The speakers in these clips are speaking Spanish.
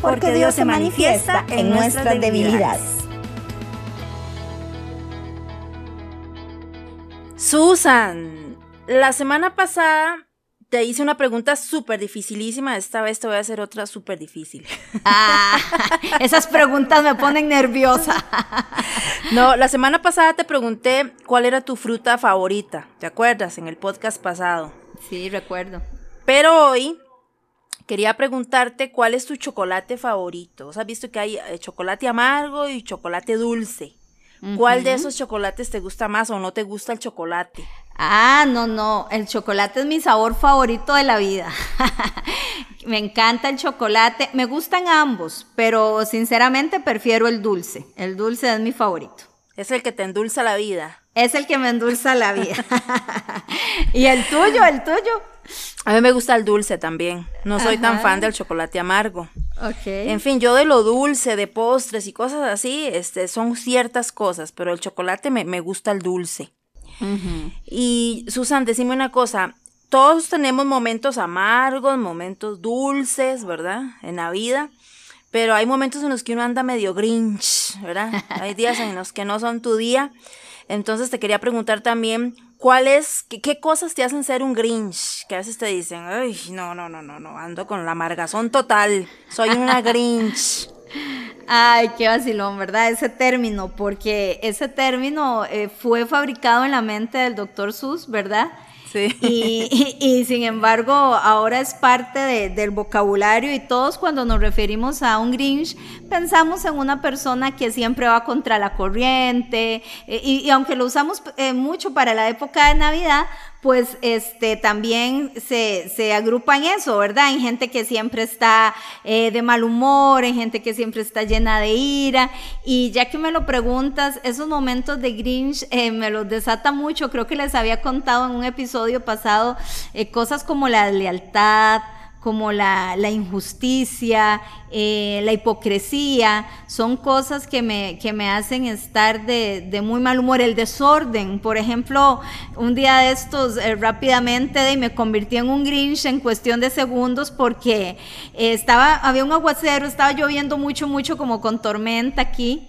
porque Dios se manifiesta en nuestras debilidades. Susan, la semana pasada te hice una pregunta súper dificilísima, esta vez te voy a hacer otra súper difícil. Ah, esas preguntas me ponen nerviosa. No, la semana pasada te pregunté cuál era tu fruta favorita, ¿te acuerdas? En el podcast pasado. Sí, recuerdo. Pero hoy quería preguntarte cuál es tu chocolate favorito. has visto que hay eh, chocolate amargo y chocolate dulce. ¿Cuál de esos chocolates te gusta más o no te gusta el chocolate? Ah, no, no, el chocolate es mi sabor favorito de la vida. me encanta el chocolate, me gustan ambos, pero sinceramente prefiero el dulce. El dulce es mi favorito. Es el que te endulza la vida. Es el que me endulza la vida. ¿Y el tuyo, el tuyo? A mí me gusta el dulce también. No soy tan fan del chocolate amargo. Okay. En fin, yo de lo dulce, de postres y cosas así, este, son ciertas cosas, pero el chocolate me, gusta el dulce. Y Susan, decime una cosa, todos tenemos momentos amargos, momentos dulces, ¿verdad? En la vida, pero hay momentos en los que uno anda medio grinch, ¿verdad? Hay días en los que no son tu día. Entonces te quería preguntar también, ¿cuáles, qué, qué, cosas te hacen ser un Grinch? Que a veces te dicen, ay, no, no, no, no, no, ando con la amargazón total, soy una Grinch. Ay, qué vacilón, ¿verdad? Ese término, porque ese término eh, fue fabricado en la mente del doctor Sus, ¿verdad? Y, sin embargo, ahora es parte del vocabulario y todos cuando nos referimos a un Grinch pensamos en una persona que siempre va contra la corriente eh, y, aunque lo usamos eh, mucho para la época de Navidad, pues este también se, se, agrupa en eso, ¿verdad? En gente que siempre está eh, de mal humor, en gente que siempre está llena de ira. Y ya que me lo preguntas, esos momentos de Grinch eh, me los desata mucho. Creo que les había contado en un episodio pasado eh, cosas como la lealtad, como la, injusticia, eh, la hipocresía, son cosas que me, que me hacen estar de, muy mal humor. El desorden, por ejemplo, un día de estos eh, rápidamente me convirtí en un Grinch en cuestión de segundos porque eh, estaba, había un aguacero, estaba lloviendo mucho, mucho como con tormenta aquí.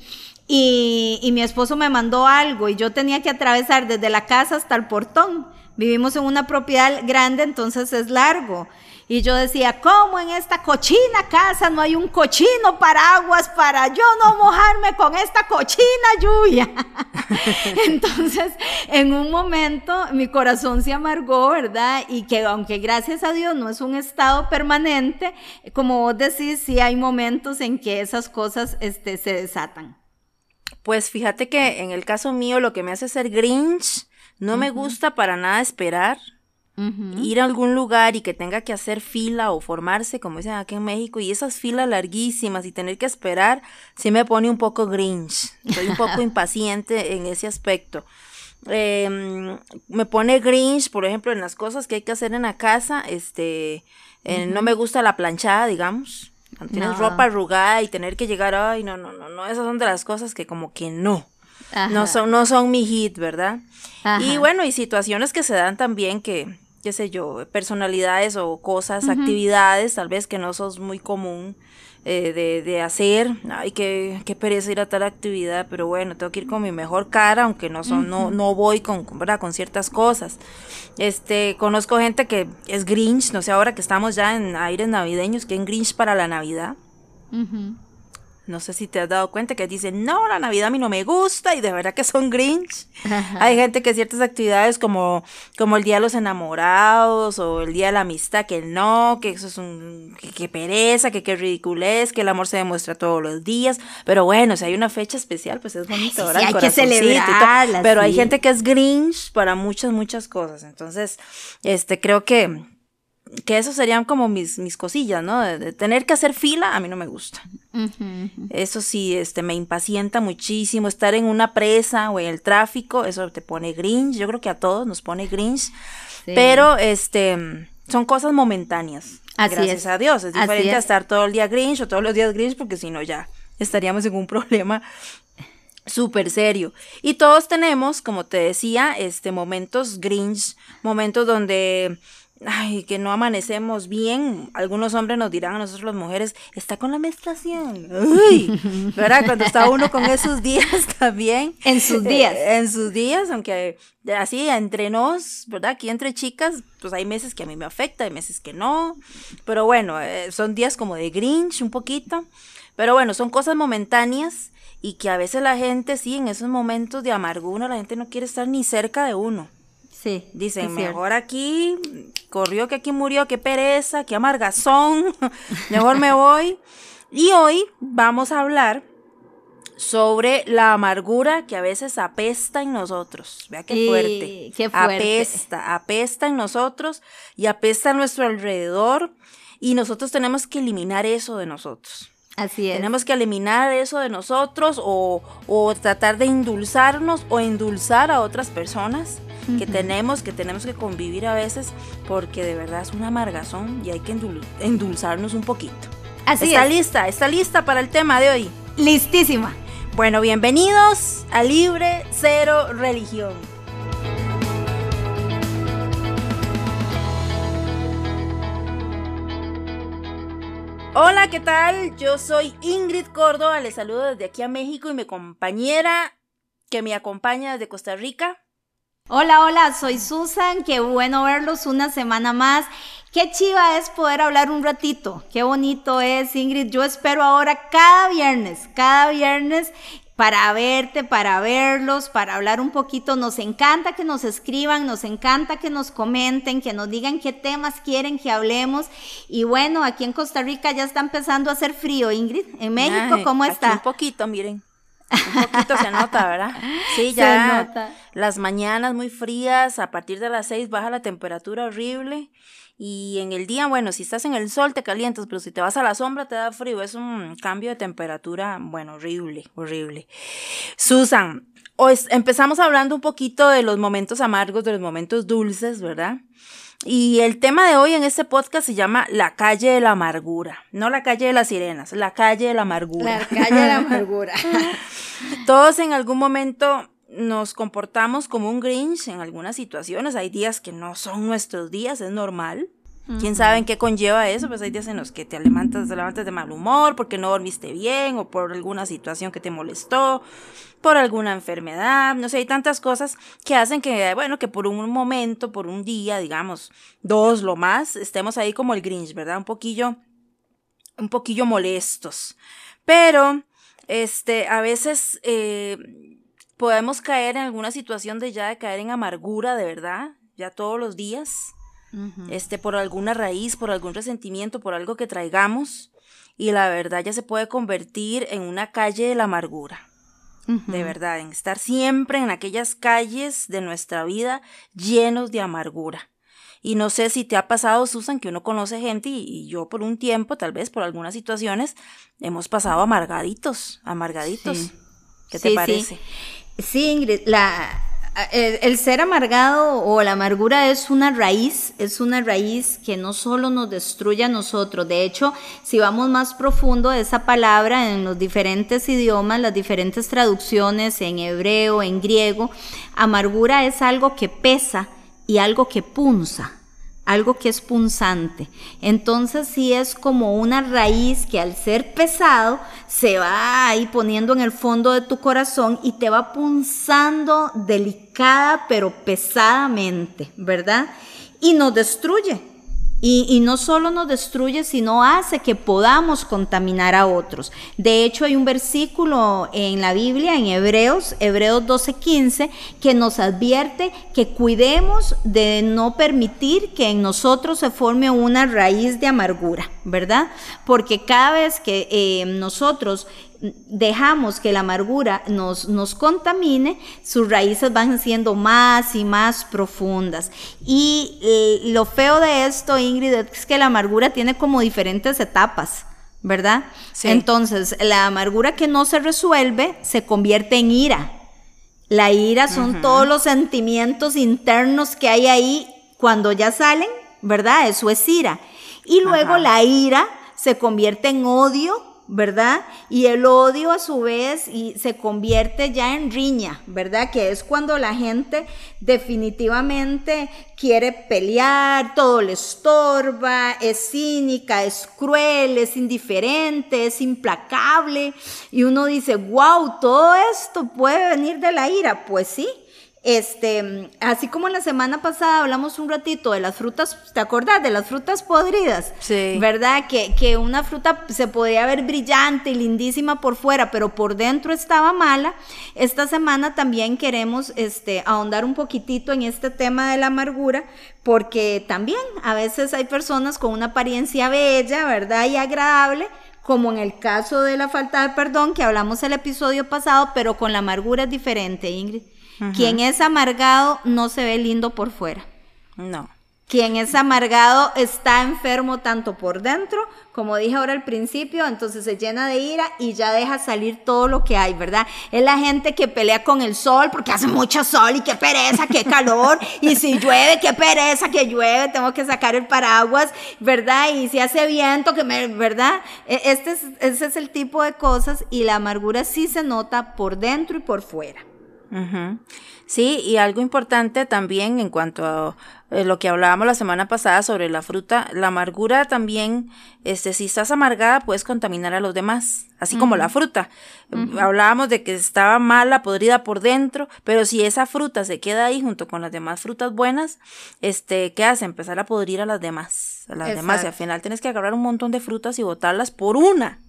Y, y mi esposo me mandó algo y yo tenía que atravesar desde la casa hasta el portón. Vivimos en una propiedad grande, entonces es largo. Y yo decía, ¿cómo en esta cochina casa no hay un cochino paraguas para yo no mojarme con esta cochina lluvia? Entonces, en un momento mi corazón se amargó, ¿verdad? Y que aunque gracias a Dios no es un estado permanente, como vos decís, sí hay momentos en que esas cosas este, se desatan. Pues fíjate que en el caso mío lo que me hace ser Grinch, no me gusta para nada esperar ir a algún lugar y que tenga que hacer fila o formarse, como dicen aquí en México, y esas filas larguísimas y tener que esperar, sí me pone un poco grinch. Soy un poco impaciente en ese aspecto. Em, me pone grinch, por ejemplo, en las cosas que hay que hacer en la casa, este, eh, no me gusta la planchada, digamos. Cuando tienes ropa arrugada y tener que llegar, ay, no, no, no, no, esas son de las cosas que como que no. No son, no son mi hit, ¿verdad? Y bueno, y situaciones que se dan también que, qué sé yo, personalidades o cosas, actividades, tal vez que no sos muy común eh, de, de, hacer. Ay, qué, qué pereza ir a tal actividad, pero bueno, tengo que ir con mi mejor cara, aunque no son, no, no voy con, ¿verdad? con ciertas cosas. Este, conozco gente que es Grinch, no sé, ahora que estamos ya en aires navideños, que es Grinch para la Navidad. No sé si te has dado cuenta que dicen, no, la Navidad a mí no me gusta y de verdad que son Grinch. Hay gente que ciertas actividades como, como el Día de los Enamorados o el Día de la Amistad, que no, que eso es un, que, pereza, que qué ridiculez, que el amor se demuestra todos los días. Pero bueno, si hay una fecha especial, pues es bonito, ¿verdad? hay que celebrarla. Pero hay gente que es Grinch para muchas, muchas cosas. Entonces, este, creo que, que eso serían como mis, mis cosillas, ¿no? de tener que hacer fila, a mí no me gusta. Eso sí, este, me impacienta muchísimo. Estar en una presa o en el tráfico, eso te pone grinch. Yo creo que a todos nos pone grinch. Pero, este, son cosas momentáneas. gracias a Dios. Es diferente a estar todo el día grinch o todos los días grinch, porque si no ya estaríamos en un problema súper serio. Y todos tenemos, como te decía, este, momentos grinch, momentos donde ay, que no amanecemos bien. Algunos hombres nos dirán a nosotros las mujeres, está con la menstruación. Uy, ¿verdad? Cuando está uno con esos días también. En sus días. Eh, en sus días, aunque así entre nos, ¿verdad? Aquí entre chicas, pues hay meses que a mí me afecta, hay meses que no. Pero bueno, eh, son días como de Grinch un poquito. Pero bueno, son cosas momentáneas y que a veces la gente, sí, en esos momentos de amargura, la gente no quiere estar ni cerca de uno. Sí. Dicen, mejor aquí, corrió que aquí murió, qué pereza, qué amargazón, mejor me voy. Y hoy vamos a hablar sobre la amargura que a veces apesta en nosotros. Vea qué fuerte. qué fuerte. Apesta, apesta en nosotros y apesta a nuestro alrededor y nosotros tenemos que eliminar eso de nosotros. Así es. Tenemos que eliminar eso de nosotros o, o tratar de endulzarnos o endulzar a otras personas que tenemos, que tenemos que convivir a veces, porque de verdad es una amargazón y hay que endulzarnos un poquito. Así ¿Está lista? ¿Está lista para el tema de hoy? Listísima. Bueno, bienvenidos a Libre Cero Religión. Hola, ¿qué tal? Yo soy Ingrid Córdoba, les saludo desde aquí a México y mi compañera que me acompaña desde Costa Rica, Hola, hola, soy Susan, qué bueno verlos una semana más. Qué chiva es poder hablar un ratito, qué bonito es, Ingrid. Yo espero ahora cada viernes, cada viernes para verte, para verlos, para hablar un poquito. Nos encanta que nos escriban, nos encanta que nos comenten, que nos digan qué temas quieren que hablemos. Y bueno, aquí en Costa Rica ya está empezando a hacer frío, Ingrid. En México, ¿cómo está? un poquito, miren. Un poquito se nota, ¿verdad? Sí, ya. Se nota. Las mañanas muy frías, a partir de las 6 baja la temperatura horrible. Y en el día, bueno, si estás en el sol te calientas, pero si te vas a la sombra te da frío. Es un cambio de temperatura, bueno, horrible, horrible. Susan, hoy empezamos hablando un poquito de los momentos amargos, de los momentos dulces, ¿verdad? Y el tema de hoy en este podcast se llama La calle de la amargura. No la calle de las sirenas, la calle de la amargura. La calle de la amargura. Todos en algún momento nos comportamos como un Grinch en algunas situaciones. Hay días que no son nuestros días, es normal. ¿Quién sabe en qué conlleva eso? Pues hay días en los que te levantas, te levantas de mal humor porque no dormiste bien o por alguna situación que te molestó, por alguna enfermedad, no sé, hay tantas cosas que hacen que, bueno, que por un momento, por un día, digamos, dos lo más, estemos ahí como el Grinch, ¿verdad? Un poquillo, un poquillo molestos. Pero, este, a veces eh, podemos caer en alguna situación de ya de caer en amargura, de verdad, ya todos los días este, por alguna raíz, por algún resentimiento, por algo que traigamos, y la verdad ya se puede convertir en una calle de la amargura. De verdad, en estar siempre en aquellas calles de nuestra vida llenos de amargura. Y no sé si te ha pasado, Susan, que uno conoce gente y, yo por un tiempo, tal vez por algunas situaciones, hemos pasado amargaditos, amargaditos. ¿Qué te parece? Sí. sí, Ingrid, la, el, ser amargado o la amargura es una raíz, es una raíz que no solo nos destruye a nosotros, de hecho, si vamos más profundo esa palabra en los diferentes idiomas, las diferentes traducciones en hebreo, en griego, amargura es algo que pesa y algo que punza algo que es punzante. Entonces sí es como una raíz que al ser pesado se va ahí poniendo en el fondo de tu corazón y te va punzando delicada pero pesadamente, ¿verdad? Y nos destruye. Y, no solo nos destruye, sino hace que podamos contaminar a otros. De hecho, hay un versículo en la Biblia, en Hebreos, Hebreos 12:15, que nos advierte que cuidemos de no permitir que en nosotros se forme una raíz de amargura, ¿verdad? Porque cada vez que eh, nosotros dejamos que la amargura nos, nos contamine, sus raíces van siendo más y más profundas. Y eh, lo feo de esto, Ingrid, es que la amargura tiene como diferentes etapas. ¿verdad? Entonces, la amargura que no se resuelve se convierte en ira. La ira son todos los sentimientos internos que hay ahí cuando ya salen, ¿verdad? Eso es ira. Y luego la ira se convierte en odio ¿verdad? Y el odio a su vez y se convierte ya en riña, ¿verdad? Que es cuando la gente definitivamente quiere pelear, todo le estorba, es cínica, es cruel, es indiferente, es implacable. Y uno dice, wow, todo esto puede venir de la ira. Pues sí, este, así como la semana pasada hablamos un ratito de las frutas, ¿te acordás? De las frutas podridas. Sí. ¿Verdad? Que, que una fruta se podía ver brillante y lindísima por fuera, pero por dentro estaba mala. Esta semana también queremos este, ahondar un poquitito en este tema de la amargura, porque también a veces hay personas con una apariencia bella, ¿verdad? Y agradable, como en el caso de la falta de perdón que hablamos el episodio pasado, pero con la amargura es diferente, Ingrid. Quien es amargado no se ve lindo por fuera. No. Quien es amargado está enfermo tanto por dentro, como dije ahora al principio, entonces se llena de ira y ya deja salir todo lo que hay, ¿verdad? Es la gente que pelea con el sol porque hace mucho sol y qué pereza, qué calor, y si llueve, qué pereza que llueve, tengo que sacar el paraguas, ¿verdad? Y si hace viento, que me, ¿verdad? E, este es, ese es el tipo de cosas y la amargura sí se nota por dentro y por fuera. Sí, y algo importante también en cuanto a eh, lo que hablábamos la semana pasada sobre la fruta, la amargura también, este, si estás amargada puedes contaminar a los demás, así como la fruta. Hablábamos de que estaba mala, podrida por dentro, pero si esa fruta se queda ahí junto con las demás frutas buenas, este, ¿qué hace? Empezar a podrir a las demás, a las demás, y al final tienes que agarrar un montón de frutas y botarlas por una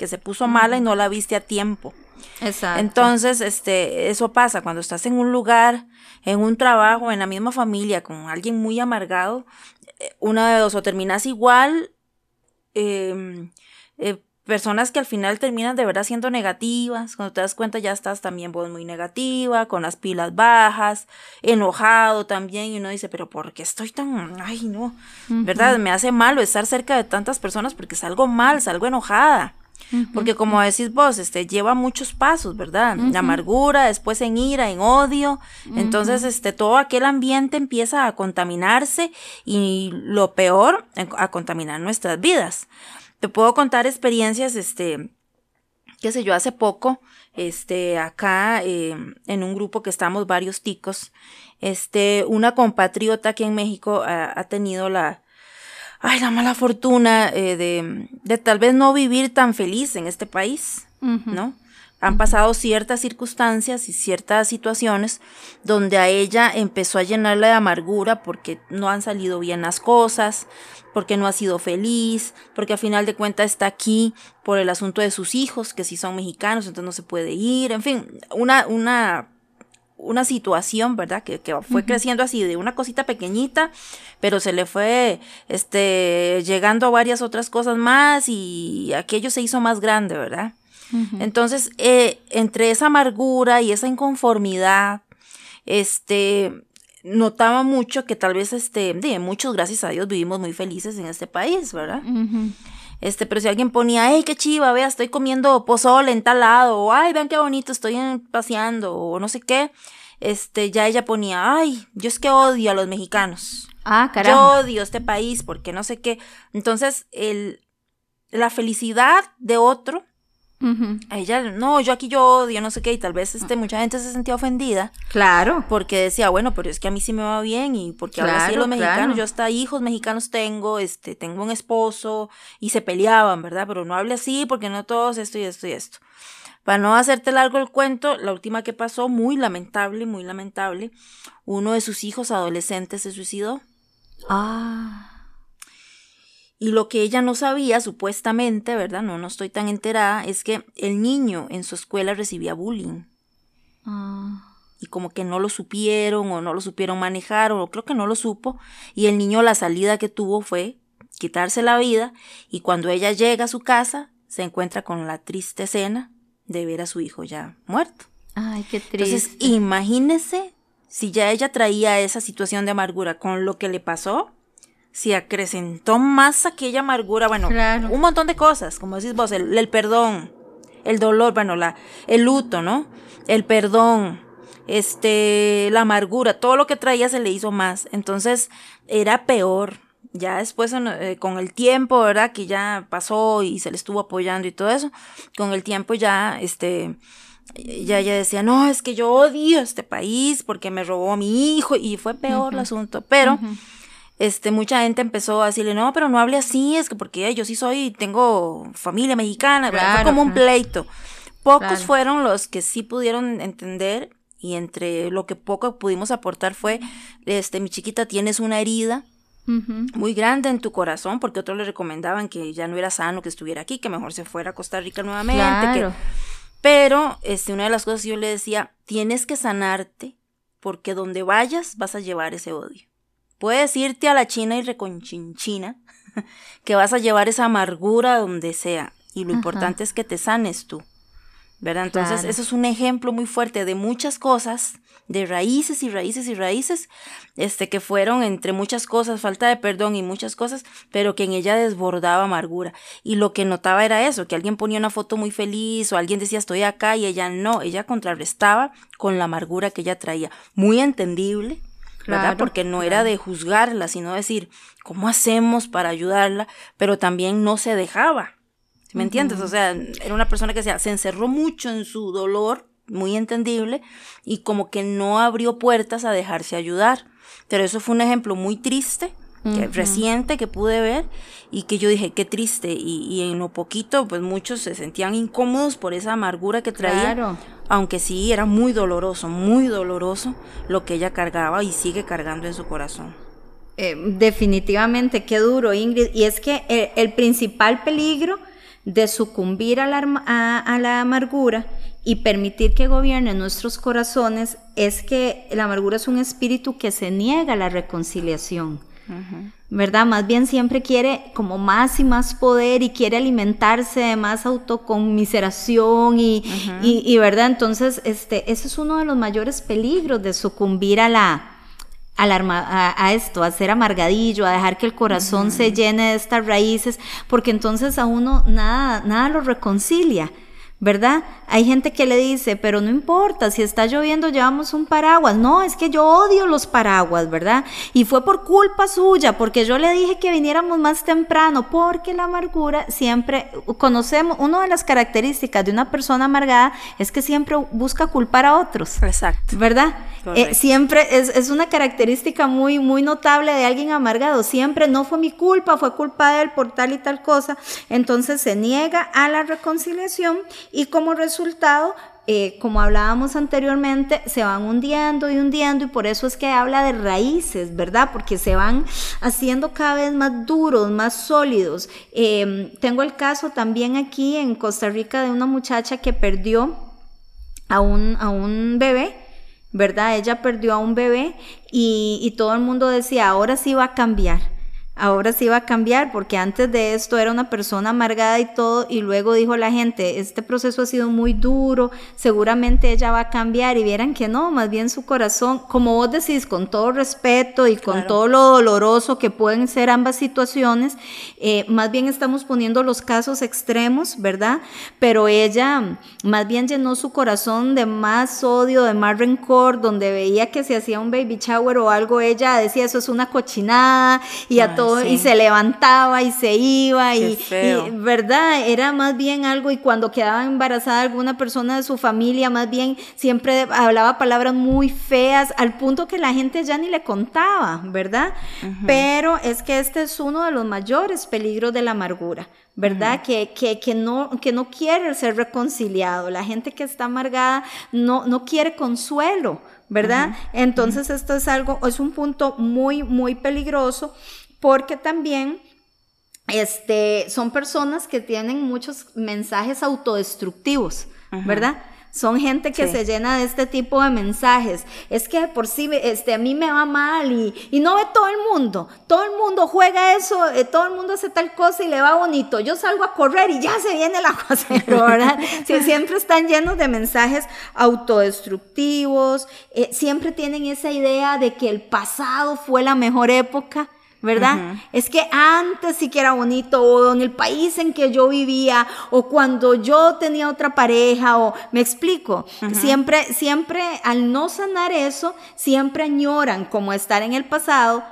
que se puso mala y no la viste a tiempo. Exacto. Entonces, este, eso pasa cuando estás en un lugar, en un trabajo, en la misma familia, con alguien muy amargado, eh, una de dos, o terminas igual, em, eh, personas que al final terminan de verdad siendo negativas, cuando te das cuenta ya estás también vos muy negativa, con las pilas bajas, enojado también, y uno dice, pero ¿por qué estoy tan, ay no, verdad? Me hace malo estar cerca de tantas personas porque salgo mal, salgo enojada. Porque como decís vos, este, lleva muchos pasos, ¿verdad? La amargura, después en ira, en odio. Entonces, este, todo aquel ambiente empieza a contaminarse y lo peor, a contaminar nuestras vidas. Te puedo contar experiencias, este, qué sé yo, hace poco, este, acá eh, en un grupo que estamos varios ticos, este, una compatriota aquí en México ha tenido la, ay, la mala fortuna eh, de, de, tal vez no vivir tan feliz en este país, ¿no? Han pasado ciertas circunstancias y ciertas situaciones donde a ella empezó a llenarla de amargura porque no han salido bien las cosas, porque no ha sido feliz, porque a final de cuentas está aquí por el asunto de sus hijos, que si son mexicanos, entonces no se puede ir, en fin, una, una una situación, ¿verdad? Que, fue creciendo así de una cosita pequeñita, pero se le fue este, llegando a varias otras cosas más y aquello se hizo más grande, ¿verdad? Entonces, eh, entre esa amargura y esa inconformidad, este, notaba mucho que tal vez, este, de muchos, gracias a Dios, vivimos muy felices en este país, ¿verdad? Este, pero si alguien ponía, hey, qué chiva, vea, estoy comiendo pozole en tal lado, o ay, vean qué bonito, estoy paseando, o no sé qué, este, ya ella ponía, ay, yo es que odio a los mexicanos. Ah, carajo. Yo odio este país porque no sé qué. Entonces, el, la felicidad de otro ella, no, yo aquí yo odio, no sé qué, y tal vez este, mucha gente se sentía ofendida. Claro. Porque decía, bueno, pero es que a mí sí me va bien, y porque ahora sí los mexicanos, yo hasta hijos mexicanos tengo, este, tengo un esposo, y se peleaban, ¿verdad? Pero no hable así, porque no todos esto y esto y esto. Para no hacerte largo el cuento, la última que pasó, muy lamentable, muy lamentable, uno de sus hijos adolescentes se suicidó. Ah. Y lo que ella no sabía, supuestamente, ¿verdad? No, no estoy tan enterada, es que el niño en su escuela recibía bullying. Ah. Y como que no lo supieron o no lo supieron manejar o creo que no lo supo. Y el niño la salida que tuvo fue quitarse la vida y cuando ella llega a su casa se encuentra con la triste escena de ver a su hijo ya muerto. Ay, qué triste. Entonces, imagínese si ya ella traía esa situación de amargura con lo que le pasó, se acrecentó más aquella amargura, bueno, un montón de cosas, como decís vos, el, perdón, el dolor, bueno, la, el luto, ¿no? El perdón, este, la amargura, todo lo que traía se le hizo más, entonces era peor. Ya después, eh, con el tiempo, ¿verdad? Que ya pasó y se le estuvo apoyando y todo eso, con el tiempo ya, este, ya ella decía, no, es que yo odio este país porque me robó a mi hijo y fue peor el asunto, pero este, mucha gente empezó a decirle, no, pero no hable así, es que porque yo sí soy, tengo familia mexicana, fue como un pleito. Pocos fueron los que sí pudieron entender y entre lo que poco pudimos aportar fue, este, mi chiquita, tienes una herida muy grande en tu corazón, porque otros le recomendaban que ya no era sano que estuviera aquí, que mejor se fuera a Costa Rica nuevamente, pero este, una de las cosas que yo le decía, tienes que sanarte, porque donde vayas vas a llevar ese odio. Puedes irte a la China y reconchinchina, que vas a llevar esa amargura donde sea. Y lo importante es que te sanes tú. ¿Verdad? Entonces, eso es un ejemplo muy fuerte de muchas cosas, de raíces y raíces y raíces, este, que fueron entre muchas cosas, falta de perdón y muchas cosas, pero que en ella desbordaba amargura. Y lo que notaba era eso, que alguien ponía una foto muy feliz o alguien decía estoy acá y ella no, ella contrarrestaba con la amargura que ella traía. Muy entendible, ¿verdad? Porque no era de juzgarla, sino decir, ¿cómo hacemos para ayudarla? Pero también no se dejaba. ¿Me entiendes? O sea, era una persona que se encerró mucho en su dolor, muy entendible, y como que no abrió puertas a dejarse ayudar. Pero eso fue un ejemplo muy triste, reciente que pude ver, y que yo dije, qué triste. Y, en lo poquito, pues muchos se sentían incómodos por esa amargura que traía. Aunque sí, era muy doloroso, muy doloroso lo que ella cargaba y sigue cargando en su corazón. Eh, definitivamente, qué duro, Ingrid. Y es que el, el principal peligro de sucumbir a la, amargura y permitir que gobierne nuestros corazones es que la amargura es un espíritu que se niega a la reconciliación. ¿Verdad? Más bien siempre quiere como más y más poder y quiere alimentarse de más autoconmiseración y, y, ¿verdad? Entonces, este, ese es uno de los mayores peligros de sucumbir a la, a, esto, a ser amargadillo, a dejar que el corazón se llene de estas raíces, porque entonces a uno nada, nada lo reconcilia. ¿Verdad? Hay gente que le dice, pero no importa, si está lloviendo llevamos un paraguas. No, es que yo odio los paraguas, ¿verdad? Y fue por culpa suya, porque yo le dije que viniéramos más temprano, porque la amargura siempre, conocemos, una de las características de una persona amargada es que siempre busca culpar a otros. Exacto. ¿Verdad? Eh, siempre es, es, una característica muy, muy notable de alguien amargado. Siempre no fue mi culpa, fue culpa de él por tal y tal cosa. Entonces se niega a la reconciliación y como resultado, eh, como hablábamos anteriormente, se van hundiendo y hundiendo y por eso es que habla de raíces, ¿verdad? Porque se van haciendo cada vez más duros, más sólidos. Em, tengo el caso también aquí en Costa Rica de una muchacha que perdió a un, a un bebé. ¿Verdad? Ella perdió a un bebé y, y todo el mundo decía, ahora sí va a cambiar ahora sí va a cambiar, porque antes de esto era una persona amargada y todo, y luego dijo la gente, este proceso ha sido muy duro, seguramente ella va a cambiar, y vieran que no, más bien su corazón, como vos decís, con todo respeto y con todo lo doloroso que pueden ser ambas situaciones, eh, más bien estamos poniendo los casos extremos, ¿verdad? Pero ella más bien llenó su corazón de más odio, de más rencor, donde veía que se hacía un baby shower o algo, ella decía, eso es una cochinada, y a todos y se levantaba y se iba y, verdad, era más bien algo y cuando quedaba embarazada alguna persona de su familia, más bien siempre hablaba palabras muy feas al punto que la gente ya ni le contaba, ¿verdad? Pero es que este es uno de los mayores peligros de la amargura. ¿verdad? que, que, que, no, que no quiere ser reconciliado. La gente que está amargada no, no quiere consuelo, ¿verdad? Entonces esto es algo, es un punto muy, muy peligroso porque también este, son personas que tienen muchos mensajes autodestructivos, ¿verdad? Son gente que se llena de este tipo de mensajes. Es que por sí este, a mí me va mal y, y no ve todo el mundo. Todo el mundo juega eso, eh, todo el mundo hace tal cosa y le va bonito. Yo salgo a correr y ya se viene el aguacero, ¿verdad? siempre están llenos de mensajes autodestructivos. Eh, siempre tienen esa idea de que el pasado fue la mejor época ¿verdad? Es que antes sí que era bonito, o en el país en que yo vivía, o cuando yo tenía otra pareja, o me explico. Siempre, siempre al no sanar eso, siempre añoran como estar en el pasado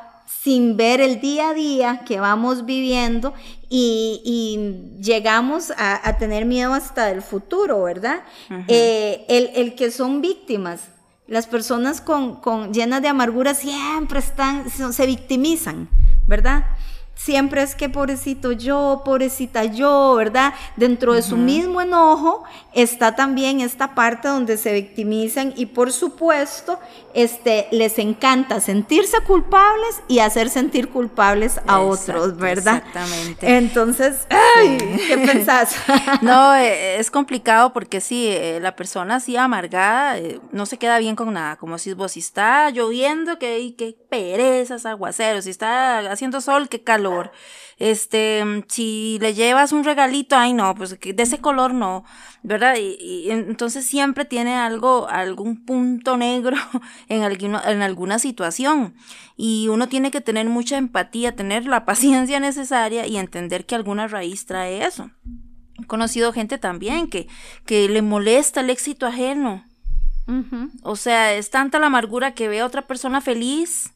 sin ver el día a día que vamos viviendo y, llegamos a, tener miedo hasta el futuro, ¿verdad? Eh, el, el que son víctimas las personas con, con, llenas de amargura siempre están, se victimizan, ¿verdad? Siempre es que pobrecito yo, pobrecita yo, ¿verdad? Dentro de su mismo enojo está también esta parte donde se victimizan y por supuesto, este, les encanta sentirse culpables y hacer sentir culpables a otros, ¿verdad? Exactamente. Entonces, ay, ¿qué pensás? no, eh, es complicado porque sí, eh, la persona así amargada eh, no se queda bien con nada, como si vos si está lloviendo, que, que perezas, aguaceros, si está haciendo sol, qué calor este, si le llevas un regalito, ay no, pues de ese color no, ¿verdad? Y, entonces siempre tiene algo, algún punto negro en, en alguna situación. Y uno tiene que tener mucha empatía, tener la paciencia necesaria y entender que alguna raíz trae eso. He conocido gente también que, que le molesta el éxito ajeno. O sea, es tanta la amargura que ve a otra persona feliz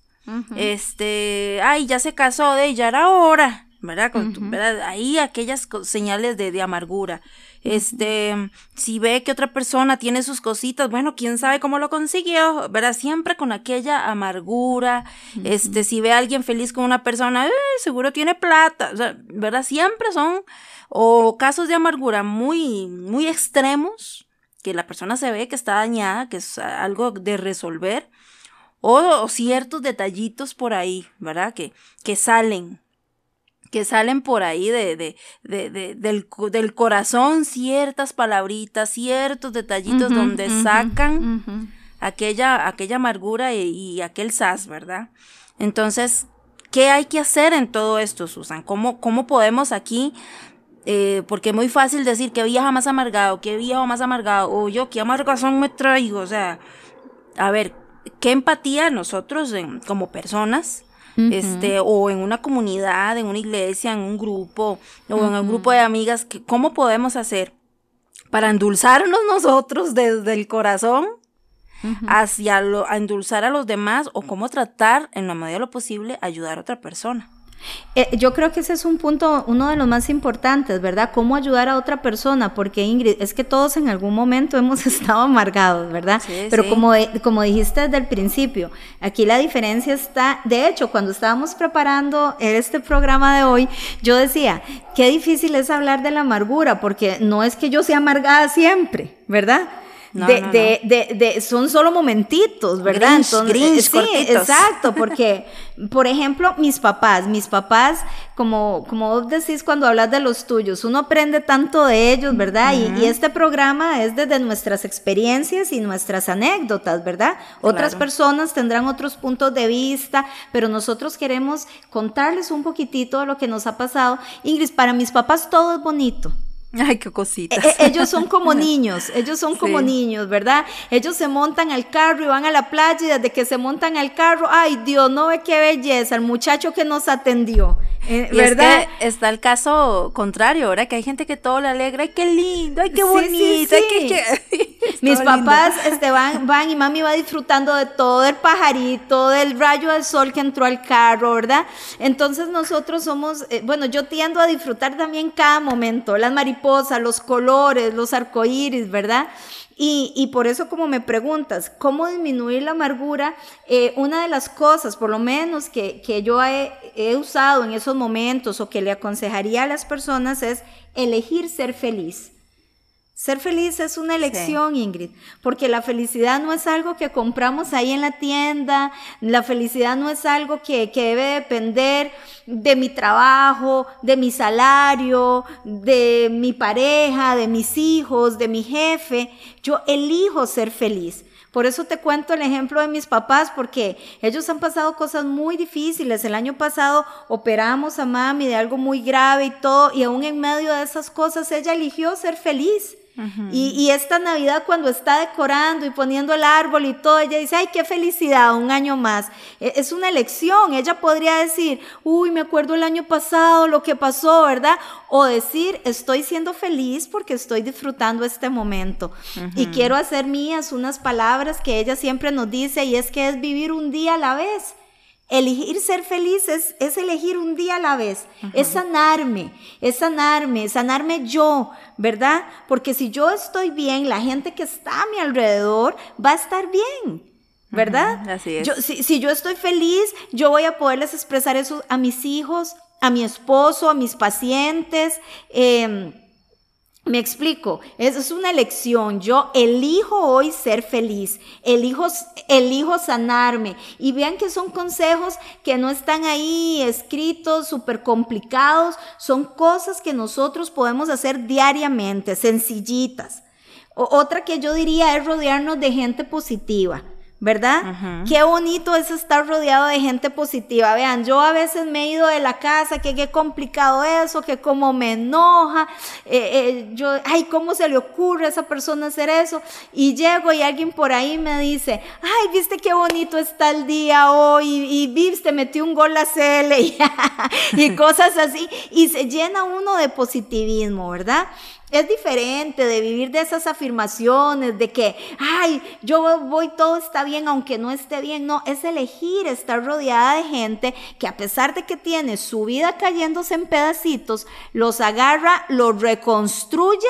este, ay, ya se casó de ya era hora, ¿verdad? Ahí aquellas señales de, amargura. Este, si ve que otra persona tiene sus cositas, bueno, quién sabe cómo lo consiguió, ¿verdad? Siempre con aquella amargura. Este, si ve a alguien feliz con una persona, eh, seguro tiene plata, o sea, ¿verdad? Siempre son o casos de amargura muy, muy extremos, que la persona se ve que está dañada, que es algo de resolver o, ciertos detallitos por ahí, ¿verdad? Que, que salen, que salen por ahí de, de, de, del, del, corazón, ciertas palabritas, ciertos detallitos donde sacan aquella, aquella amargura y, aquel sas, ¿verdad? Entonces, ¿qué hay que hacer en todo esto, Susan? ¿Cómo, cómo podemos aquí eh, porque es muy fácil decir que vieja más amargado, que viejo más amargado, o yo qué amargazón me traigo, o sea, a ver, qué empatía nosotros como personas, este, o en una comunidad, en una iglesia, en un grupo, o en un grupo de amigas, que, ¿cómo podemos hacer para endulzarnos nosotros desde el corazón hacia lo, a endulzar a los demás o cómo tratar en la medida de lo posible ayudar a otra persona? Eh, yo creo que ese es un punto, uno de los más importantes, ¿verdad? Cómo ayudar a otra persona, porque Ingrid, es que todos en algún momento hemos estado amargados, ¿verdad? Pero Como, como dijiste desde el principio, aquí la diferencia está, de hecho, cuando estábamos preparando este programa de hoy, yo decía, qué difícil es hablar de la amargura, porque no es que yo sea amargada siempre, ¿verdad? De, de, de, son solo momentitos, ¿verdad? Entonces, sí, exacto, porque, por ejemplo, mis papás, mis papás, como, como vos decís cuando hablas de los tuyos, uno aprende tanto de ellos, ¿verdad? y, este programa es desde nuestras experiencias y nuestras anécdotas, ¿verdad? Otras personas tendrán otros puntos de vista, pero nosotros queremos contarles un poquitito de lo que nos ha pasado. Ingrid, para mis papás todo es bonito. Ay, qué cositas. E, e, ellos son como niños, ellos son como niños, ¿verdad? Ellos se montan al carro y van a la playa y desde que se montan al carro, ay Dios, no ve qué belleza, el muchacho que nos atendió, eh, ¿verdad? está el caso contrario, ¿verdad? Que hay gente que todo le alegra, ay, qué lindo, ay, qué bonito, ay, qué... Mis papás este, van, van y mami va disfrutando de todo, el pajarito, del rayo del sol que entró al carro, ¿verdad? Entonces nosotros somos, eh, bueno, yo tiendo a disfrutar también cada momento, las mariposas, los colores, los arcoíris, ¿verdad? Y, por eso como me preguntas, ¿cómo disminuir la amargura? Eh, una de las cosas, por lo menos que, yo he, he, usado en esos momentos o que le aconsejaría a las personas es elegir ser feliz. Ser feliz es una elección, Ingrid, porque la felicidad no es algo que compramos ahí en la tienda, la felicidad no es algo que, que, debe depender de mi trabajo, de mi salario, de mi pareja, de mis hijos, de mi jefe. Yo elijo ser feliz. Por eso te cuento el ejemplo de mis papás, porque ellos han pasado cosas muy difíciles. El año pasado operamos a mami de algo muy grave y todo, y aún en medio de esas cosas ella eligió ser feliz. Y, esta Navidad cuando está decorando y poniendo el árbol y todo, ella dice, ay, qué felicidad, un año más. E, es una elección, ella podría decir, uy, me acuerdo el año pasado, lo que pasó, ¿verdad? O decir, estoy siendo feliz porque estoy disfrutando este momento. Y quiero hacer mías unas palabras que ella siempre nos dice y es que es vivir un día a la vez. Elegir ser feliz es, elegir un día a la vez, es sanarme, es sanarme, sanarme yo, ¿verdad? Porque si yo estoy bien, la gente que está a mi alrededor va a estar bien. ¿Verdad? así es. Yo, si, yo estoy feliz, yo voy a poderles expresar eso a mis hijos, a mi esposo, a mis pacientes. Eh, me explico, es una elección. Yo elijo hoy ser feliz, elijo, elijo sanarme. Y vean que son consejos que no están ahí escritos, súper complicados. Son cosas que nosotros podemos hacer diariamente, sencillitas. otra que yo diría es rodearnos de gente positiva. ¿Verdad? Qué bonito es estar rodeado de gente positiva. Vean, yo a veces me he ido de la casa, que qué complicado eso, que cómo me enoja, eh, eh, yo, ay, ¿cómo se le ocurre a esa persona hacer eso? Y llego y alguien por ahí me dice, ay, viste qué bonito está el día hoy, y, viste, metí un gol a CL y cosas así, y se llena uno de positivismo, ¿verdad? Es diferente de vivir de esas afirmaciones, de que, ay, yo voy, todo está bien, aunque no esté bien. No, es elegir estar rodeada de gente que a pesar de que tiene su vida cayéndose en pedacitos, los agarra, los reconstruye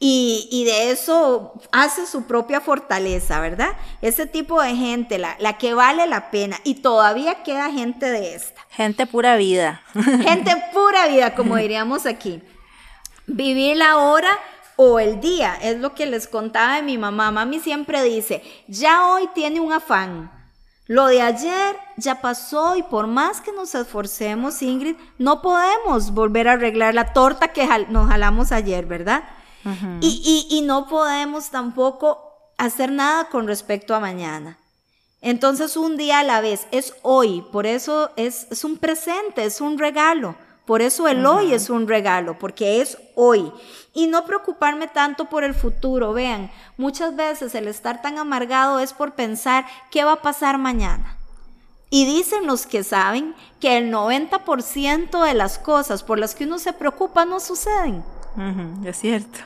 y, de eso hace su propia fortaleza, ¿verdad? Ese tipo de gente, la, la, que vale la pena. Y todavía queda gente de esta. Gente pura vida. Gente pura vida, como diríamos aquí. Vivir la hora o el día, es lo que les contaba de mi mamá. Mami siempre dice, ya hoy tiene un afán. Lo de ayer ya pasó y por más que nos esforcemos, Ingrid, no podemos volver a arreglar la torta que nos jalamos ayer, ¿verdad? y, y, no podemos tampoco hacer nada con respecto a mañana. Entonces un día a la vez, es hoy, por eso es, es un presente, es un regalo. Por eso el hoy es un regalo, porque es hoy. Y no preocuparme tanto por el futuro. Vean, muchas veces el estar tan amargado es por pensar qué va a pasar mañana. Y dicen los que saben que el 90% de las cosas por las que uno se preocupa no suceden. es cierto.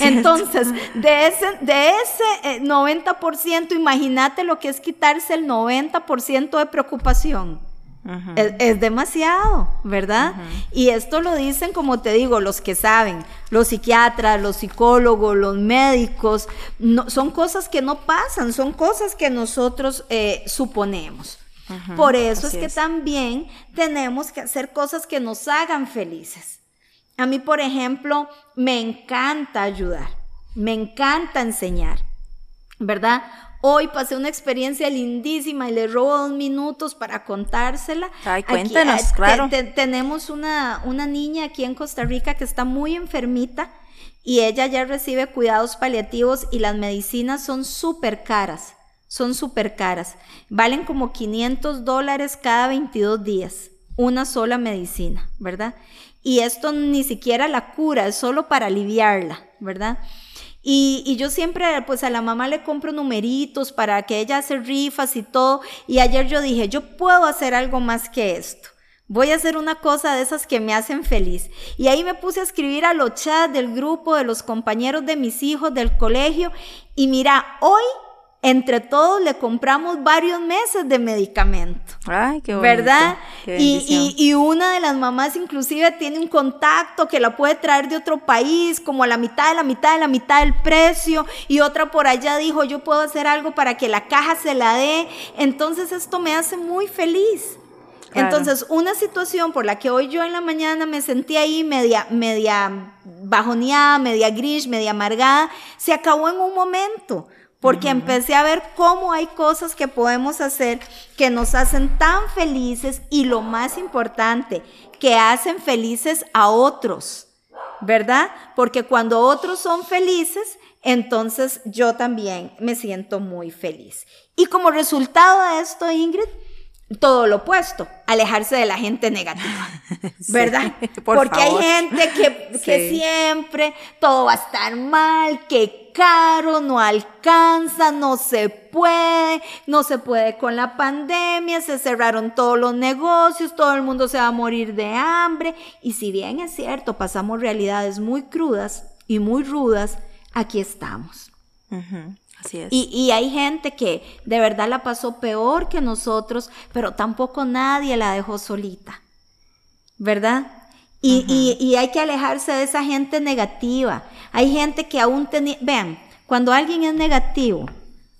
Entonces, de ese, de ese 90%, eh, imagínate lo que es quitarse el 90% de preocupación es, demasiado, ¿verdad? Y esto lo dicen, como te digo, los que saben, los psiquiatras, los psicólogos, los médicos, no, son cosas que no pasan, son cosas que nosotros eh, suponemos. Por eso es que también tenemos que hacer cosas que nos hagan felices. A mí, por ejemplo, me encanta ayudar, me encanta enseñar, ¿verdad? Hoy pasé una experiencia lindísima y le robo dos minutos para contársela. Ay, cuéntanos, ah, claro. tenemos una, una niña aquí en Costa Rica que está muy enfermita y ella ya recibe cuidados paliativos y las medicinas son súper caras, son súper caras. Valen como 500 dólares cada 22 días, una sola medicina, ¿verdad? Y esto ni siquiera la cura, es solo para aliviarla, ¿verdad? Y, yo siempre, pues a la mamá le compro numeritos para que ella hace rifas y todo. Y ayer yo dije, yo puedo hacer algo más que esto. Voy a hacer una cosa de esas que me hacen feliz. Y ahí me puse a escribir a los chats del grupo, de los compañeros de mis hijos, del colegio. Y mira, hoy entre todos le compramos varios meses de medicamento. Ay, qué bonito. ¿Verdad? y, y, una de las mamás inclusive tiene un contacto que la puede traer de otro país, como a la mitad de la mitad de la mitad del precio, y otra por allá dijo, yo puedo hacer algo para que la caja se la dé. Entonces esto me hace muy feliz. Entonces, una situación por la que hoy yo en la mañana me sentí ahí media, media bajoneada, media gris, media amargada, se acabó en un momento porque empecé a ver cómo hay cosas que podemos hacer que nos hacen tan felices y lo más importante, que hacen felices a otros, ¿verdad? Porque cuando otros son felices, entonces yo también me siento muy feliz. Y como resultado de esto, Ingrid, todo lo opuesto, alejarse de la gente negativa, ¿verdad? Porque hay gente que, que siempre todo va a estar mal, que caro, no alcanza, no se puede, no se puede con la pandemia, se cerraron todos los negocios, todo el mundo se va a morir de hambre. Y si bien es cierto, pasamos realidades muy crudas y muy rudas, aquí estamos. Así es. Y, y, hay gente que de verdad la pasó peor que nosotros, pero tampoco nadie la dejó solita, ¿verdad? Y, y, hay que alejarse de esa gente negativa. Hay gente que aún tenía, vean, cuando alguien es negativo,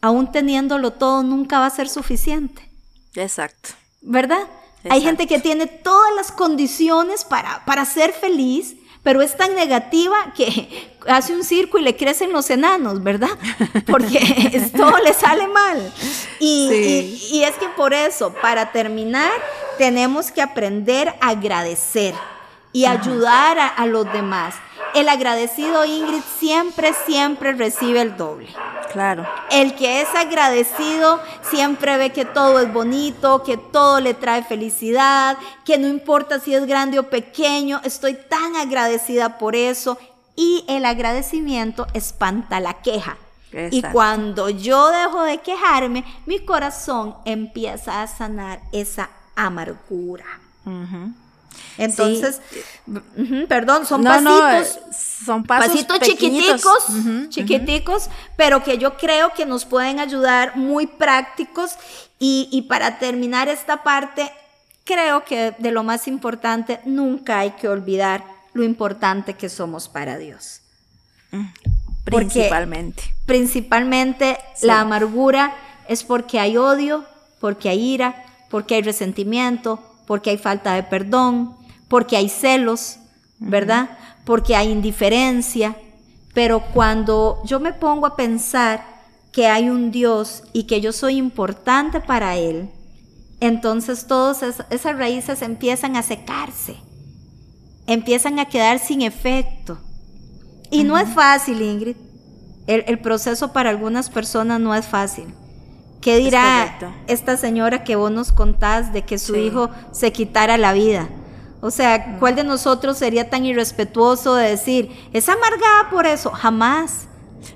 aún teniéndolo todo, nunca va a ser suficiente. Exacto. ¿Verdad? Hay gente que tiene todas las condiciones para, para ser feliz, pero es tan negativa que hace un circo y le crecen los enanos, ¿verdad? Porque todo le sale mal. Y, y, y, es que por eso, para terminar, tenemos que aprender a agradecer y ayudar a, los demás. El agradecido Ingrid siempre, siempre recibe el doble. Claro. El que es agradecido siempre ve que todo es bonito, que todo le trae felicidad, que no importa si es grande o pequeño, estoy tan agradecida por eso. Y el agradecimiento espanta la queja. Y cuando yo dejo de quejarme, mi corazón empieza a sanar esa amargura. Entonces, perdón, son pasitos. Eh, son pasitos chiquiticos, chiquiticos, pero que yo creo que nos pueden ayudar muy prácticos. Y, y para terminar esta parte, creo que de lo más importante, nunca hay que olvidar lo importante que somos para Dios. Mm, principalmente. principalmente la amargura es porque hay odio, porque hay ira, porque hay resentimiento, porque hay falta de perdón, porque hay celos, ¿verdad? Porque hay indiferencia. Pero cuando yo me pongo a pensar que hay un Dios y que yo soy importante para Él, entonces todas esas raíces empiezan a secarse, empiezan a quedar sin efecto. Y no es fácil, Ingrid. El, proceso para algunas personas no es fácil. ¿Qué dirá esta señora que vos nos contás de que su hijo se quitara la vida? O sea, ¿cuál de nosotros sería tan irrespetuoso de decir, es amargada por eso? Jamás.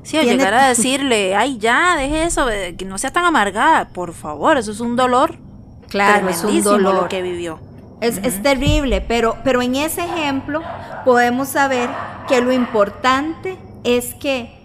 Sí, o llegar a decirle, ay, ya, deje eso, que no sea tan amargada, por favor, eso es un dolor. Claro, es un dolor lo que vivió. Es, es, terrible, pero, pero en ese ejemplo podemos saber que lo importante es que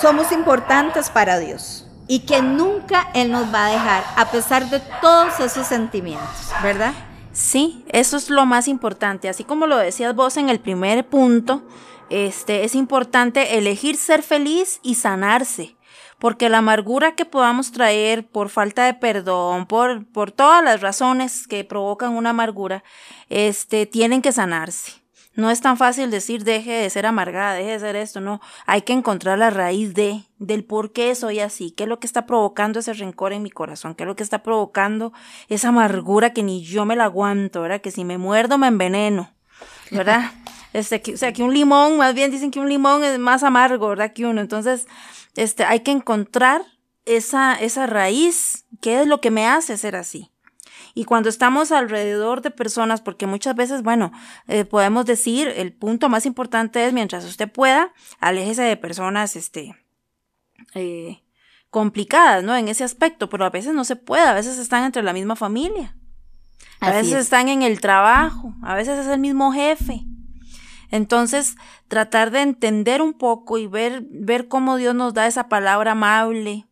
somos importantes para Dios y que nunca Él nos va a dejar, a pesar de todos esos sentimientos, ¿verdad? Sí, eso es lo más importante. Así como lo decías vos en el primer punto, este, es importante elegir ser feliz y sanarse. Porque la amargura que podamos traer por falta de perdón, por, por todas las razones que provocan una amargura, este, tienen que sanarse. No es tan fácil decir deje de ser amargada, deje de ser esto, no. Hay que encontrar la raíz de, del por qué soy así, qué es lo que está provocando ese rencor en mi corazón, qué es lo que está provocando esa amargura que ni yo me la aguanto, ¿verdad? Que si me muerdo me enveneno, ¿verdad? Este, o sea, que un limón, más bien dicen que un limón es más amargo, ¿verdad? Que uno. Entonces, este, hay que encontrar esa, esa raíz, qué es lo que me hace ser así. Y cuando estamos alrededor de personas, porque muchas veces, bueno, eh, podemos decir, el punto más importante es, mientras usted pueda, aléjese de personas, este, eh, complicadas, ¿no? En ese aspecto, pero a veces no se puede, a veces están entre la misma familia, a veces están en el trabajo, a veces es el mismo jefe. Entonces, tratar de entender un poco y ver, ver cómo Dios nos da esa palabra amable,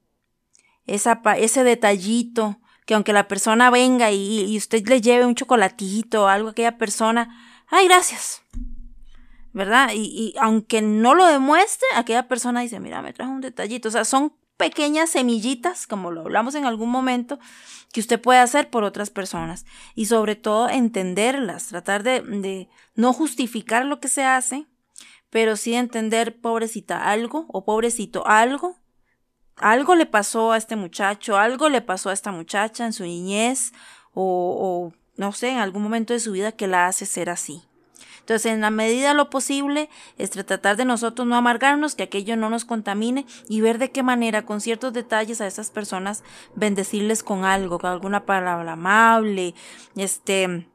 esa, ese detallito, que aunque la persona venga y, usted le lleve un chocolatito o algo a aquella persona, ay, gracias. ¿Verdad? Y, aunque no lo demuestre, aquella persona dice, mira, me trajo un detallito. O sea, son pequeñas semillitas, como lo hablamos en algún momento, que usted puede hacer por otras personas. Y sobre todo entenderlas, tratar de, de no justificar lo que se hace, pero sí entender, pobrecita, algo o pobrecito, algo algo le pasó a este muchacho, algo le pasó a esta muchacha en su niñez o, no sé, en algún momento de su vida que la hace ser así. Entonces, en la medida de lo posible, es tratar de nosotros no amargarnos, que aquello no nos contamine y ver de qué manera, con ciertos detalles a esas personas, bendecirles con algo, con alguna palabra amable, este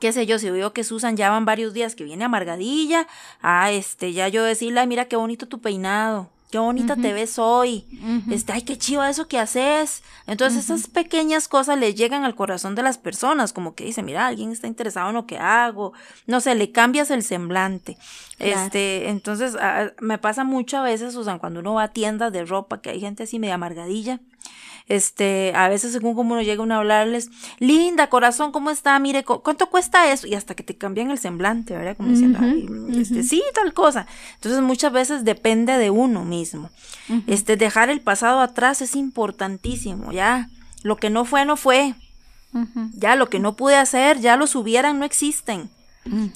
qué sé yo, si veo que Susan ya van varios días que viene amargadilla, ah, este, ya yo decirle, mira qué bonito tu peinado, qué bonita te ves hoy, este, ay, qué chido eso que haces. Entonces esas pequeñas cosas le llegan al corazón de las personas, como que dice, mira, alguien está interesado en lo que hago, no sé, le cambias el semblante. Este, entonces me pasa mucho a veces, Susan, cuando uno va a tiendas de ropa, que hay gente así media amargadilla, este, a veces según como uno llega uno a hablarles, linda, corazón, ¿cómo está? Mire, ¿cuánto cuesta eso? Y hasta que te cambian el semblante, ¿verdad? Como diciendo, este, sí, tal cosa. Entonces muchas veces depende de uno mismo. Este, dejar el pasado atrás es importantísimo, ya. Lo que no fue, no fue. Ya, lo que no pude hacer, ya los hubieran, no existen.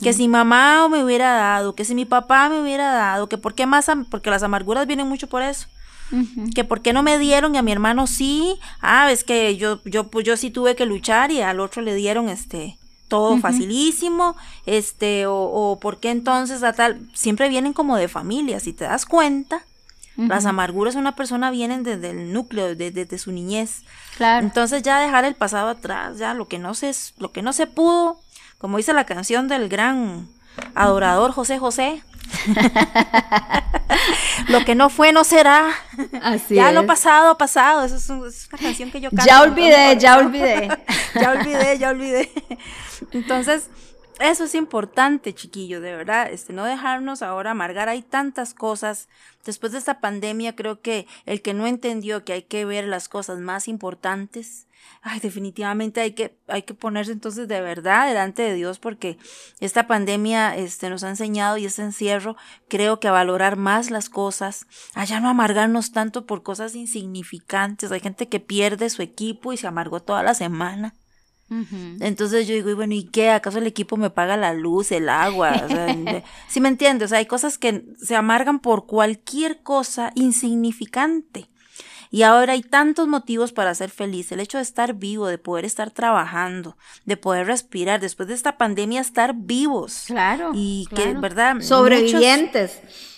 Que si mamá me hubiera dado, que si mi papá me hubiera dado, que por qué más, porque las amarguras vienen mucho por eso que por qué no me dieron y a mi hermano sí, ah, es que yo, yo, pues yo sí tuve que luchar y al otro le dieron este todo facilísimo, este, o, o por qué entonces a tal, siempre vienen como de familia, si te das cuenta, las amarguras de una persona vienen desde el núcleo, desde, su niñez. Claro. Entonces ya dejar el pasado atrás, ya lo que no se, lo que no se pudo, como dice la canción del gran adorador José José, lo que no fue no será. Así ya lo pasado, pasado. Esa es, una canción que yo canto. Ya olvidé, ya olvidé. ya olvidé, ya olvidé. Entonces, eso es importante, chiquillo, de verdad, este, no dejarnos ahora amargar. Hay tantas cosas. Después de esta pandemia, creo que el que no entendió que hay que ver las cosas más importantes, ay, definitivamente hay que, hay que ponerse entonces de verdad delante de Dios porque esta pandemia este, nos ha enseñado y este encierro creo que a valorar más las cosas, a ya no amargarnos tanto por cosas insignificantes. Hay gente que pierde su equipo y se amargó toda la semana. Entonces yo digo, y bueno, ¿y qué? ¿Acaso el equipo me paga la luz, el agua? Si me entiendes? O sea, hay cosas que se amargan por cualquier cosa insignificante. Y ahora hay tantos motivos para ser feliz. El hecho de estar vivo, de poder estar trabajando, de poder respirar, después de esta pandemia estar vivos. Claro. Y que, ¿verdad? Sobrevivientes. Muchos,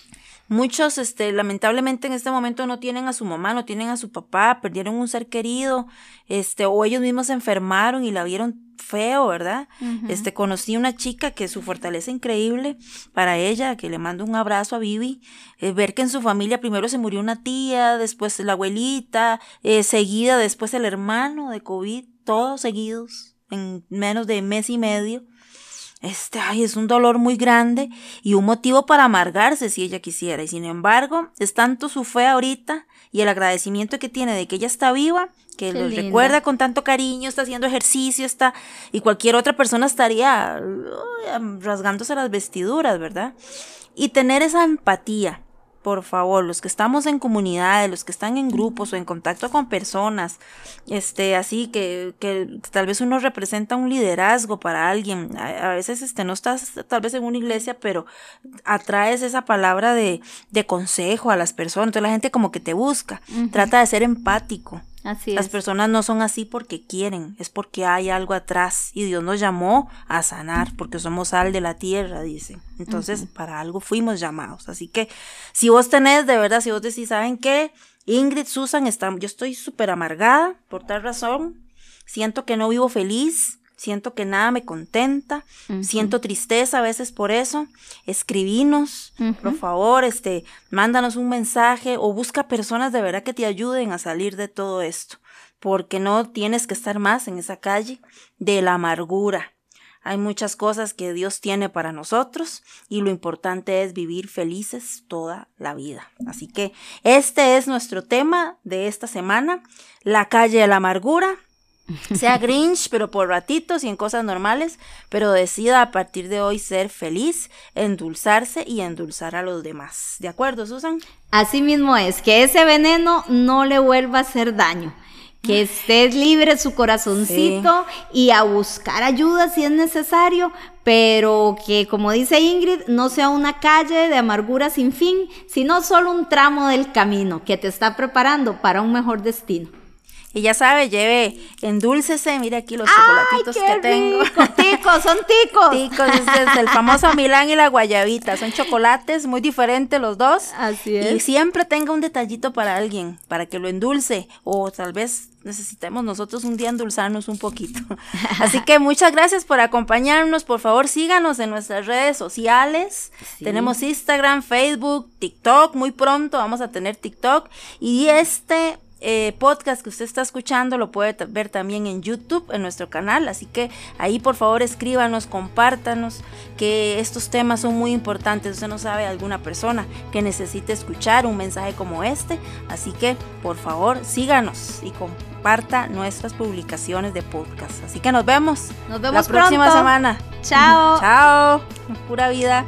este, lamentablemente en este momento no tienen a su mamá, no tienen a su papá, perdieron un ser querido, este, o ellos mismos se enfermaron y la vieron feo, ¿verdad? Este, conocí una chica que su fortaleza increíble para ella, que le mando un abrazo a Vivi, eh, ver que en su familia primero se murió una tía, después la abuelita, eh, seguida después el hermano de COVID, todos seguidos en menos de mes y medio. Este, ay, es un dolor muy grande y un motivo para amargarse si ella quisiera. Y sin embargo, es tanto su fe ahorita y el agradecimiento que tiene de que ella está viva que lo recuerda con tanto cariño, está haciendo ejercicio, está y cualquier otra persona estaría rasgándose las vestiduras, ¿verdad? Y tener esa empatía, por favor, los que estamos en comunidades, los que están en grupos o en contacto con personas, este, así que, que tal vez uno representa un liderazgo para alguien, a, veces este, no estás tal vez en una iglesia, pero atraes esa palabra de, de consejo a las personas, entonces la gente como que te busca, trata de ser empático, las personas no son así porque quieren, es porque hay algo atrás y Dios nos llamó a sanar porque somos sal de la tierra, dicen. Entonces, para algo fuimos llamados. Así que si vos tenés de verdad, si vos decís, ¿saben qué? Ingrid, Susan, yo estoy súper amargada por tal razón, siento que no vivo feliz, siento que nada me contenta, siento tristeza a veces por eso, escribinos, por favor, este, mándanos un mensaje o busca personas de verdad que te ayuden a salir de todo esto, porque no tienes que estar más en esa calle de la amargura. Hay muchas cosas que Dios tiene para nosotros y lo importante es vivir felices toda la vida. Así que este es nuestro tema de esta semana, la calle de la amargura sea Grinch, pero por ratitos y en cosas normales, pero decida a partir de hoy ser feliz, endulzarse y endulzar a los demás. ¿De acuerdo, Susan? Así mismo es, que ese veneno no le vuelva a hacer daño. Que estés libre su corazoncito y a buscar ayuda si es necesario, pero que, como dice Ingrid, no sea una calle de amargura sin fin, sino solo un tramo del camino que te está preparando para un mejor destino. Y ya sabe, lleve, endúlcese, mire aquí los chocolatitos que tengo. Ticos, son ticos. Ticos, es el famoso Milán y la guayabita. Son chocolates muy diferentes los dos. Así es. Y siempre tenga un detallito para alguien, para que lo endulce. O tal vez necesitemos nosotros un día endulzarnos un poquito. Así que muchas gracias por acompañarnos. Por favor, síganos en nuestras redes sociales. Tenemos Instagram, Facebook, TikTok. Muy pronto vamos a tener TikTok. Y este eh, podcast que usted está escuchando lo puede ver también en YouTube, en nuestro canal. Así que ahí por favor escríbanos, compártanos, que estos temas son muy importantes. Usted no sabe alguna persona que necesite escuchar un mensaje como este. Así que por favor síganos y comparta nuestras publicaciones de podcast. Así que nos vemos. Nos vemos la próxima semana. Chao. Chao. Pura vida.